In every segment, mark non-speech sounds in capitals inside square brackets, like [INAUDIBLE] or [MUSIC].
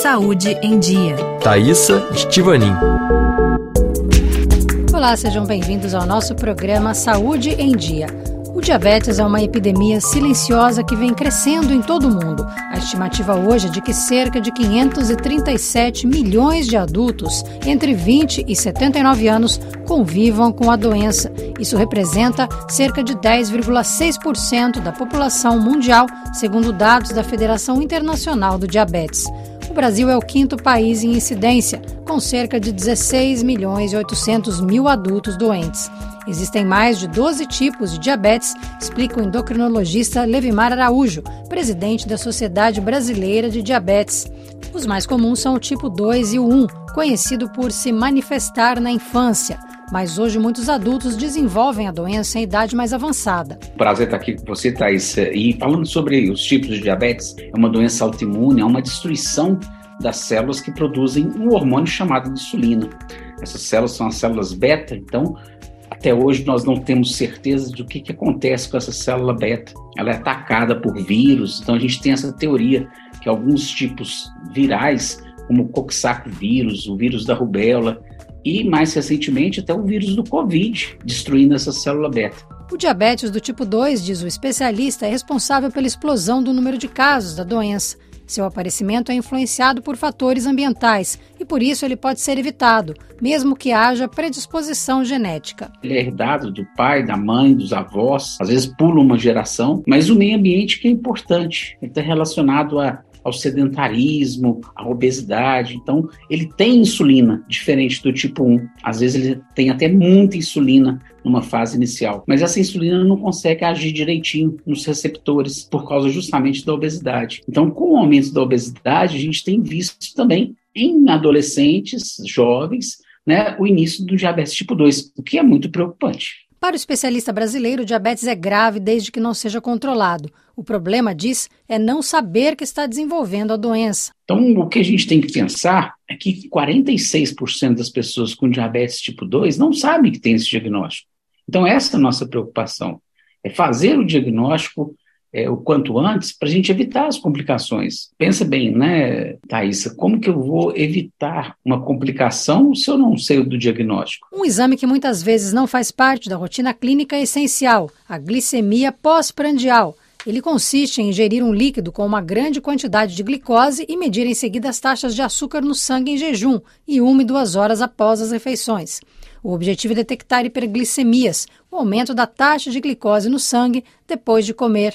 Saúde em Dia. Thaisa Estivanin. Olá, sejam bem-vindos ao nosso programa Saúde em Dia. O diabetes é uma epidemia silenciosa que vem crescendo em todo o mundo. A estimativa hoje é de que cerca de 537 milhões de adultos entre 20 e 79 anos convivam com a doença. Isso representa cerca de 10,6% da população mundial, segundo dados da Federação Internacional do Diabetes. Brasil é o quinto país em incidência, com cerca de 16 milhões e 800 mil adultos doentes. Existem mais de 12 tipos de diabetes, explica o endocrinologista Levimar Araújo, presidente da Sociedade Brasileira de Diabetes. Os mais comuns são o tipo 2 e o 1, conhecido por se manifestar na infância. Mas hoje muitos adultos desenvolvem a doença em idade mais avançada. Prazer estar aqui com você, Thais. E falando sobre os tipos de diabetes, é uma doença autoimune, é uma destruição das células que produzem um hormônio chamado insulina. Essas células são as células beta, então até hoje nós não temos certeza de o que, que acontece com essa célula beta. Ela é atacada por vírus, então a gente tem essa teoria que alguns tipos virais, como o coxsackie vírus, o vírus da rubéola e mais recentemente até o vírus do Covid, destruindo essa célula beta. O diabetes do tipo 2, diz o especialista, é responsável pela explosão do número de casos da doença. Seu aparecimento é influenciado por fatores ambientais e por isso ele pode ser evitado, mesmo que haja predisposição genética. Ele é herdado do pai, da mãe, dos avós, às vezes pula uma geração, mas o meio ambiente que é importante. Ele está relacionado a ao sedentarismo, à obesidade. Então, ele tem insulina, diferente do tipo 1. Às vezes ele tem até muita insulina numa fase inicial, mas essa insulina não consegue agir direitinho nos receptores por causa justamente da obesidade. Então, com o aumento da obesidade, a gente tem visto também em adolescentes, jovens, né, o início do diabetes tipo 2, o que é muito preocupante. Para o especialista brasileiro, o diabetes é grave desde que não seja controlado. O problema, diz, é não saber que está desenvolvendo a doença. Então, o que a gente tem que pensar é que 46% das pessoas com diabetes tipo 2 não sabem que tem esse diagnóstico. Então, essa é a nossa preocupação. É fazer o diagnóstico é, o quanto antes para a gente evitar as complicações. Pensa bem, né, Thaisa, como que eu vou evitar uma complicação se eu não sei do diagnóstico? Um exame que muitas vezes não faz parte da rotina clínica é essencial, a glicemia pós-prandial. Ele consiste em ingerir um líquido com uma grande quantidade de glicose e medir em seguida as taxas de açúcar no sangue em jejum e uma e duas horas após as refeições. O objetivo é detectar hiperglicemias, o aumento da taxa de glicose no sangue depois de comer.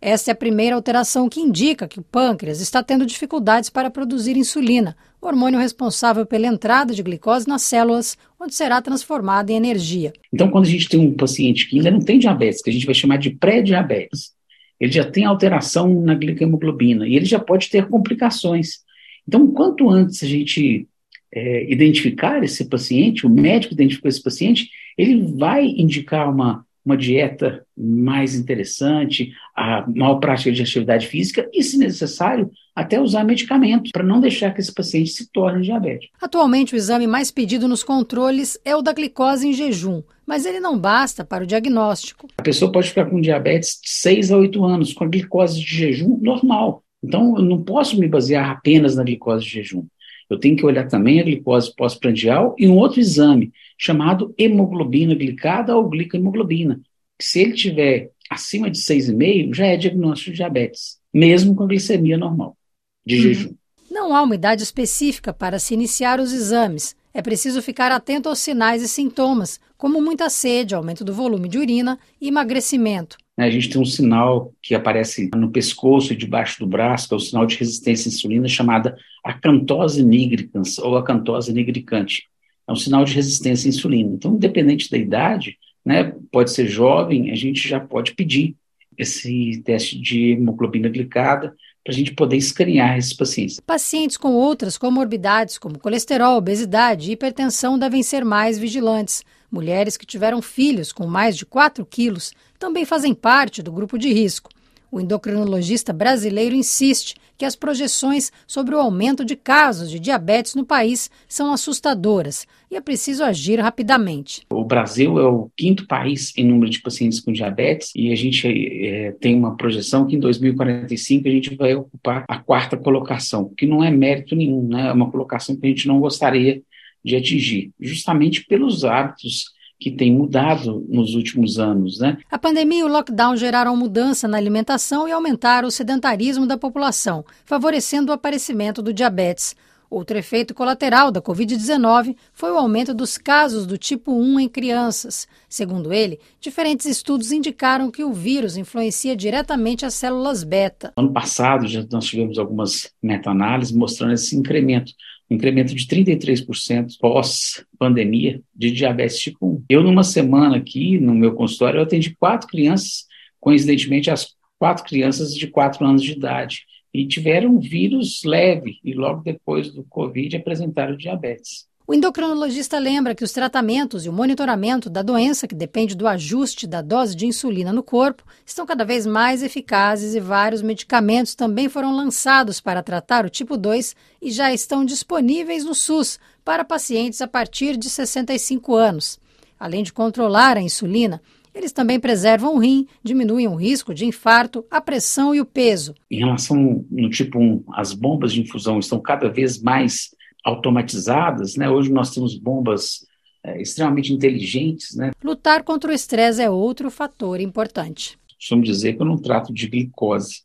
Esta é a primeira alteração que indica que o pâncreas está tendo dificuldades para produzir insulina, hormônio responsável pela entrada de glicose nas células, onde será transformada em energia. Então, quando a gente tem um paciente que ainda não tem diabetes, que a gente vai chamar de pré-diabetes, ele já tem alteração na glicohemoglobina e ele já pode ter complicações. Então, quanto antes a gente é, identificar esse paciente, o médico identificou esse paciente, ele vai indicar uma, uma dieta mais interessante, a maior prática de atividade física e, se necessário, até usar medicamentos para não deixar que esse paciente se torne diabético. Atualmente, o exame mais pedido nos controles é o da glicose em jejum, mas ele não basta para o diagnóstico. A pessoa pode ficar com diabetes de 6 a 8 anos, com a glicose de jejum normal. Então, eu não posso me basear apenas na glicose de jejum. Eu tenho que olhar também a glicose pós-prandial e um outro exame chamado hemoglobina glicada ou glicohemoglobina. Se ele tiver acima de 6,5, já é diagnóstico de diabetes, mesmo com a glicemia normal de uhum. jejum. Não há uma idade específica para se iniciar os exames. É preciso ficar atento aos sinais e sintomas, como muita sede, aumento do volume de urina e emagrecimento. A gente tem um sinal que aparece no pescoço e debaixo do braço, que é o sinal de resistência à insulina, chamada acantose nigricans ou acantose nigricante. É um sinal de resistência à insulina. Então, independente da idade, né, pode ser jovem, a gente já pode pedir esse teste de hemoglobina glicada para a gente poder escanear esses pacientes. Pacientes com outras comorbidades, como colesterol, obesidade e hipertensão, devem ser mais vigilantes. Mulheres que tiveram filhos com mais de 4 quilos também fazem parte do grupo de risco. O endocrinologista brasileiro insiste que as projeções sobre o aumento de casos de diabetes no país são assustadoras e é preciso agir rapidamente. O Brasil é o quinto país em número de pacientes com diabetes e a gente é, tem uma projeção que em 2045 a gente vai ocupar a quarta colocação, que não é mérito nenhum, né? é uma colocação que a gente não gostaria de atingir, justamente pelos hábitos que tem mudado nos últimos anos. Né? A pandemia e o lockdown geraram mudança na alimentação e aumentaram o sedentarismo da população, favorecendo o aparecimento do diabetes. Outro efeito colateral da Covid-19 foi o aumento dos casos do tipo 1 em crianças. Segundo ele, diferentes estudos indicaram que o vírus influencia diretamente as células beta. Ano passado, já nós tivemos algumas meta-análises mostrando esse incremento um incremento de 33% pós-pandemia de diabetes tipo 1. Eu, numa semana aqui, no meu consultório, eu atendi quatro crianças, coincidentemente, as quatro crianças de quatro anos de idade, e tiveram vírus leve, e logo depois do Covid apresentaram diabetes. O endocrinologista lembra que os tratamentos e o monitoramento da doença, que depende do ajuste da dose de insulina no corpo, estão cada vez mais eficazes e vários medicamentos também foram lançados para tratar o tipo 2 e já estão disponíveis no SUS para pacientes a partir de 65 anos. Além de controlar a insulina, eles também preservam o rim, diminuem o risco de infarto, a pressão e o peso. Em relação no tipo 1, as bombas de infusão estão cada vez mais automatizadas, né? Hoje nós temos bombas é, extremamente inteligentes, né? Lutar contra o estresse é outro fator importante. Costumo dizer que eu não trato de glicose,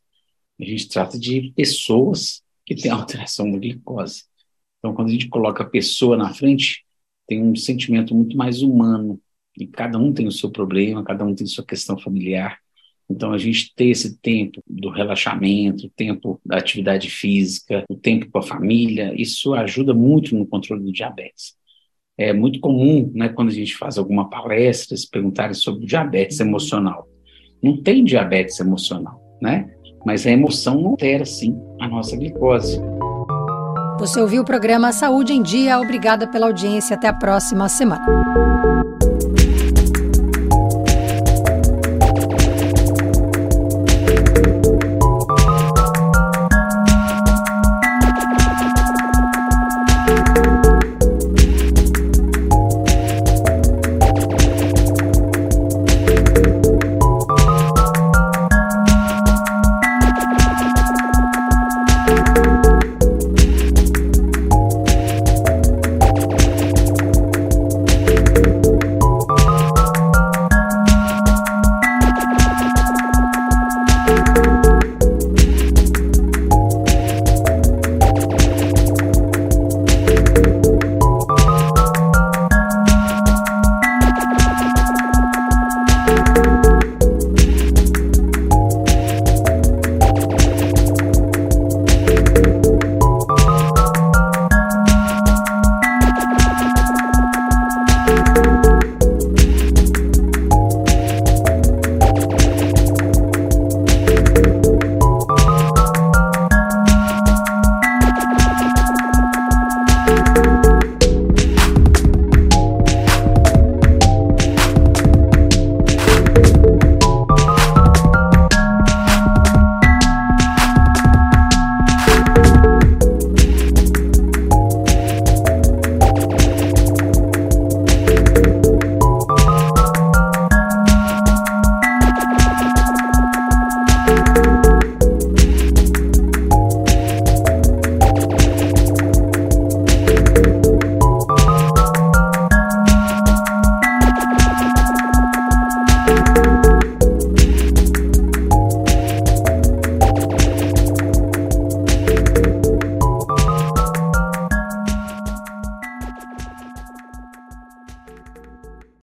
a gente trata de pessoas que têm [LAUGHS] alteração da glicose. Então, quando a gente coloca a pessoa na frente, tem um sentimento muito mais humano, e cada um tem o seu problema, cada um tem sua questão familiar. Então, a gente ter esse tempo do relaxamento, o tempo da atividade física, o tempo com a família, isso ajuda muito no controle do diabetes. É muito comum, né, quando a gente faz alguma palestra, se perguntarem sobre diabetes emocional. Não tem diabetes emocional, né? Mas a emoção altera, sim, a nossa glicose. Você ouviu o programa Saúde em Dia. Obrigada pela audiência. Até a próxima semana.